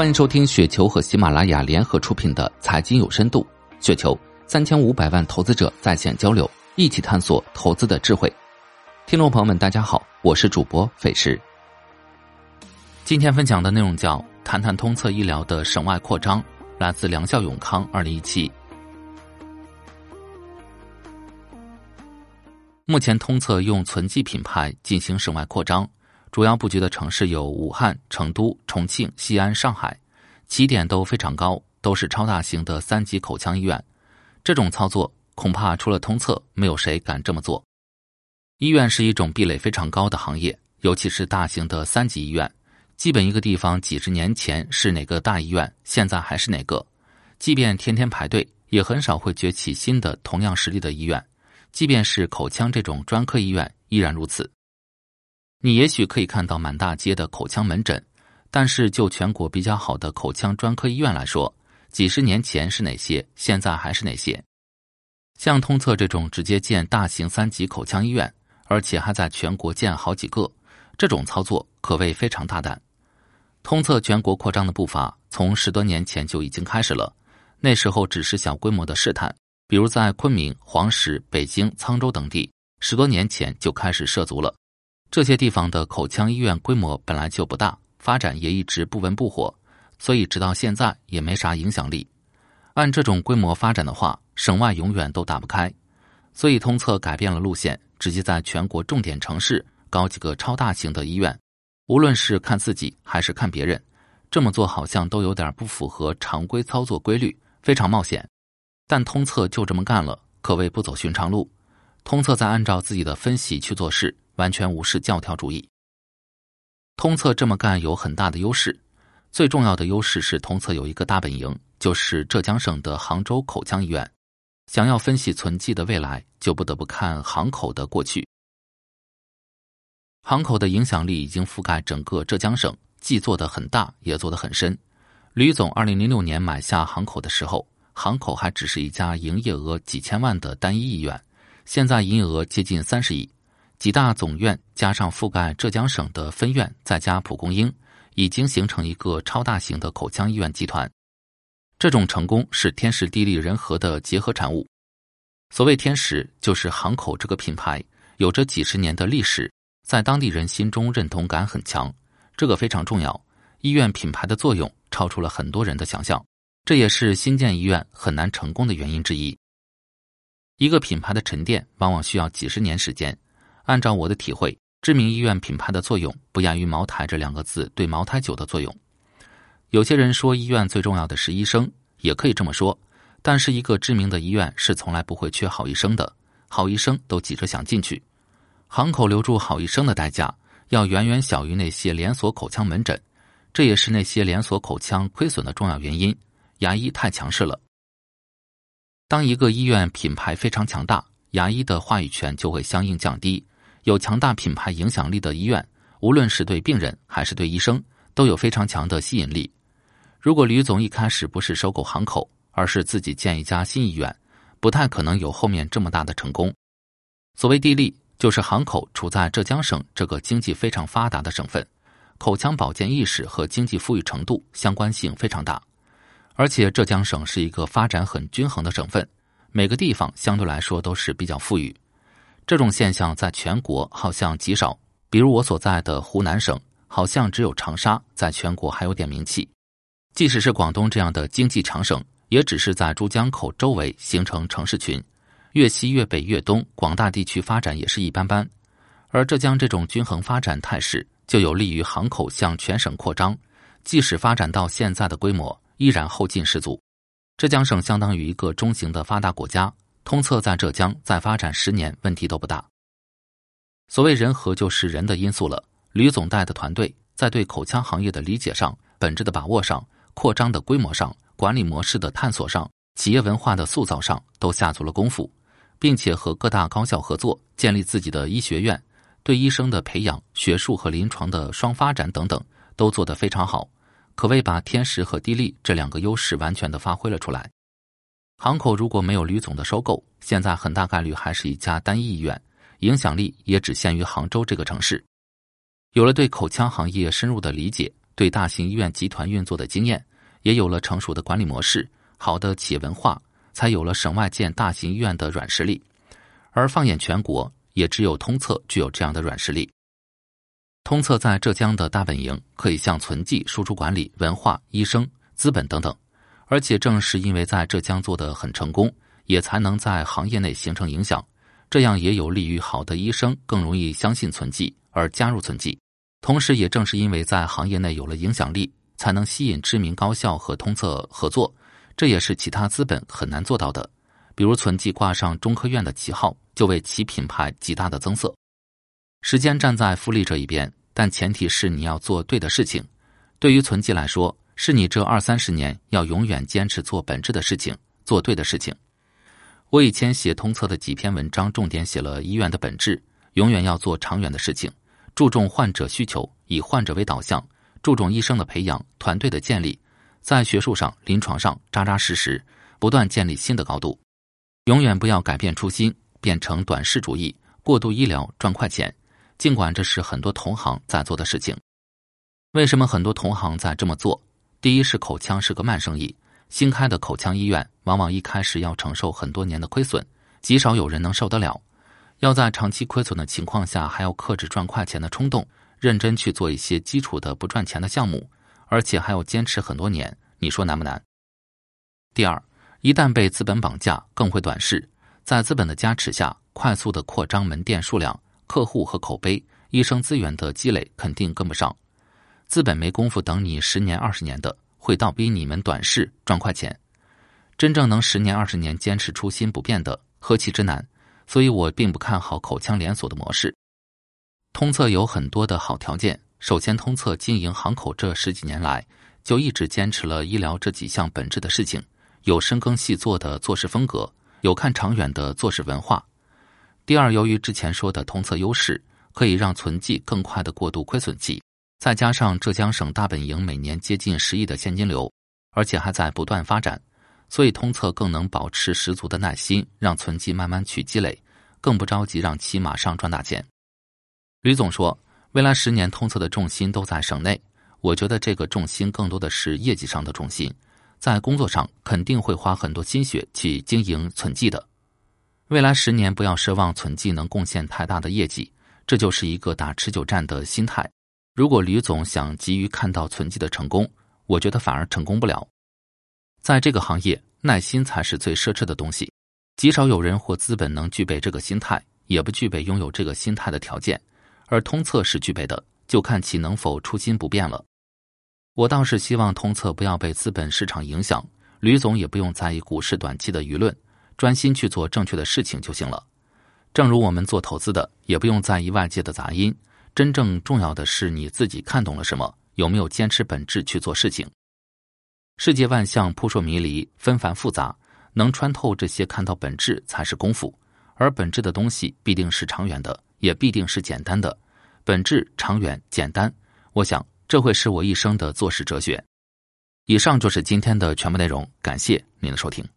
欢迎收听雪球和喜马拉雅联合出品的《财经有深度》，雪球三千五百万投资者在线交流，一起探索投资的智慧。听众朋友们，大家好，我是主播费时。今天分享的内容叫谈谈通策医疗的省外扩张，来自良效永康二零一七。目前通策用存记品牌进行省外扩张。主要布局的城市有武汉、成都、重庆、西安、上海，起点都非常高，都是超大型的三级口腔医院。这种操作恐怕除了通策，没有谁敢这么做。医院是一种壁垒非常高的行业，尤其是大型的三级医院，基本一个地方几十年前是哪个大医院，现在还是哪个。即便天天排队，也很少会崛起新的同样实力的医院。即便是口腔这种专科医院，依然如此。你也许可以看到满大街的口腔门诊，但是就全国比较好的口腔专科医院来说，几十年前是哪些，现在还是哪些？像通策这种直接建大型三级口腔医院，而且还在全国建好几个，这种操作可谓非常大胆。通策全国扩张的步伐从十多年前就已经开始了，那时候只是小规模的试探，比如在昆明、黄石、北京、沧州等地，十多年前就开始涉足了。这些地方的口腔医院规模本来就不大，发展也一直不温不火，所以直到现在也没啥影响力。按这种规模发展的话，省外永远都打不开。所以通策改变了路线，直接在全国重点城市搞几个超大型的医院。无论是看自己还是看别人，这么做好像都有点不符合常规操作规律，非常冒险。但通策就这么干了，可谓不走寻常路。通策在按照自己的分析去做事。完全无视教条主义。通策这么干有很大的优势，最重要的优势是通策有一个大本营，就是浙江省的杭州口腔医院。想要分析存记的未来，就不得不看杭口的过去。杭口的影响力已经覆盖整个浙江省，既做得很大，也做得很深。吕总二零零六年买下杭口的时候，杭口还只是一家营业额几千万的单一医院，现在营业额接近三十亿。几大总院加上覆盖浙江省的分院，再加蒲公英，已经形成一个超大型的口腔医院集团。这种成功是天时地利人和的结合产物。所谓天时，就是杭口这个品牌有着几十年的历史，在当地人心中认同感很强，这个非常重要。医院品牌的作用超出了很多人的想象，这也是新建医院很难成功的原因之一。一个品牌的沉淀往往需要几十年时间。按照我的体会，知名医院品牌的作用不亚于茅台这两个字对茅台酒的作用。有些人说医院最重要的是医生，也可以这么说。但是一个知名的医院是从来不会缺好医生的，好医生都急着想进去。行口留住好医生的代价要远远小于那些连锁口腔门诊，这也是那些连锁口腔亏损的重要原因。牙医太强势了。当一个医院品牌非常强大，牙医的话语权就会相应降低。有强大品牌影响力的医院，无论是对病人还是对医生，都有非常强的吸引力。如果吕总一开始不是收购行口，而是自己建一家新医院，不太可能有后面这么大的成功。所谓地利，就是行口处在浙江省这个经济非常发达的省份，口腔保健意识和经济富裕程度相关性非常大，而且浙江省是一个发展很均衡的省份，每个地方相对来说都是比较富裕。这种现象在全国好像极少，比如我所在的湖南省，好像只有长沙在全国还有点名气。即使是广东这样的经济强省，也只是在珠江口周围形成城市群，越西越北越东，广大地区发展也是一般般。而浙江这种均衡发展态势，就有利于行口向全省扩张，即使发展到现在的规模，依然后劲十足。浙江省相当于一个中型的发达国家。通策在浙江再发展十年，问题都不大。所谓人和，就是人的因素了。吕总带的团队在对口腔行业的理解上、本质的把握上、扩张的规模上、管理模式的探索上、企业文化的塑造上，都下足了功夫，并且和各大高校合作，建立自己的医学院，对医生的培养、学术和临床的双发展等等，都做得非常好，可谓把天时和地利这两个优势完全的发挥了出来。行口如果没有吕总的收购，现在很大概率还是一家单一医院，影响力也只限于杭州这个城市。有了对口腔行业深入的理解，对大型医院集团运作的经验，也有了成熟的管理模式、好的企业文化，才有了省外建大型医院的软实力。而放眼全国，也只有通策具有这样的软实力。通策在浙江的大本营，可以向存记输出管理、文化、医生、资本等等。而且正是因为在浙江做得很成功，也才能在行业内形成影响。这样也有利于好的医生更容易相信存记而加入存记。同时，也正是因为在行业内有了影响力，才能吸引知名高校和通策合作。这也是其他资本很难做到的。比如存记挂上中科院的旗号，就为其品牌极大的增色。时间站在复利这一边，但前提是你要做对的事情。对于存记来说，是你这二三十年要永远坚持做本质的事情，做对的事情。我以前写通策的几篇文章，重点写了医院的本质，永远要做长远的事情，注重患者需求，以患者为导向，注重医生的培养、团队的建立，在学术上、临床上扎扎实实，不断建立新的高度。永远不要改变初心，变成短视主义，过度医疗赚快钱。尽管这是很多同行在做的事情，为什么很多同行在这么做？第一是口腔是个慢生意，新开的口腔医院往往一开始要承受很多年的亏损，极少有人能受得了。要在长期亏损的情况下，还要克制赚快钱的冲动，认真去做一些基础的不赚钱的项目，而且还要坚持很多年。你说难不难？第二。一旦被资本绑架，更会短视，在资本的加持下，快速的扩张门店数量、客户和口碑，医生资源的积累肯定跟不上。资本没工夫等你十年二十年的，会倒逼你们短视赚快钱。真正能十年二十年坚持初心不变的，何其之难！所以我并不看好口腔连锁的模式。通策有很多的好条件，首先，通策经营行口这十几年来，就一直坚持了医疗这几项本质的事情。有深耕细作的做事风格，有看长远的做事文化。第二，由于之前说的通策优势，可以让存记更快的过渡亏损期，再加上浙江省大本营每年接近十亿的现金流，而且还在不断发展，所以通策更能保持十足的耐心，让存积慢慢去积累，更不着急让其马上赚大钱。吕总说，未来十年通策的重心都在省内，我觉得这个重心更多的是业绩上的重心。在工作上肯定会花很多心血去经营存记的，未来十年不要奢望存记能贡献太大的业绩，这就是一个打持久战的心态。如果吕总想急于看到存记的成功，我觉得反而成功不了。在这个行业，耐心才是最奢侈的东西，极少有人或资本能具备这个心态，也不具备拥有这个心态的条件，而通策是具备的，就看其能否初心不变了。我倒是希望通策不要被资本市场影响，吕总也不用在意股市短期的舆论，专心去做正确的事情就行了。正如我们做投资的，也不用在意外界的杂音，真正重要的是你自己看懂了什么，有没有坚持本质去做事情。世界万象扑朔迷离，纷繁复杂，能穿透这些，看到本质才是功夫。而本质的东西必定是长远的，也必定是简单的。本质长远简单，我想。这会是我一生的做事哲学。以上就是今天的全部内容，感谢您的收听。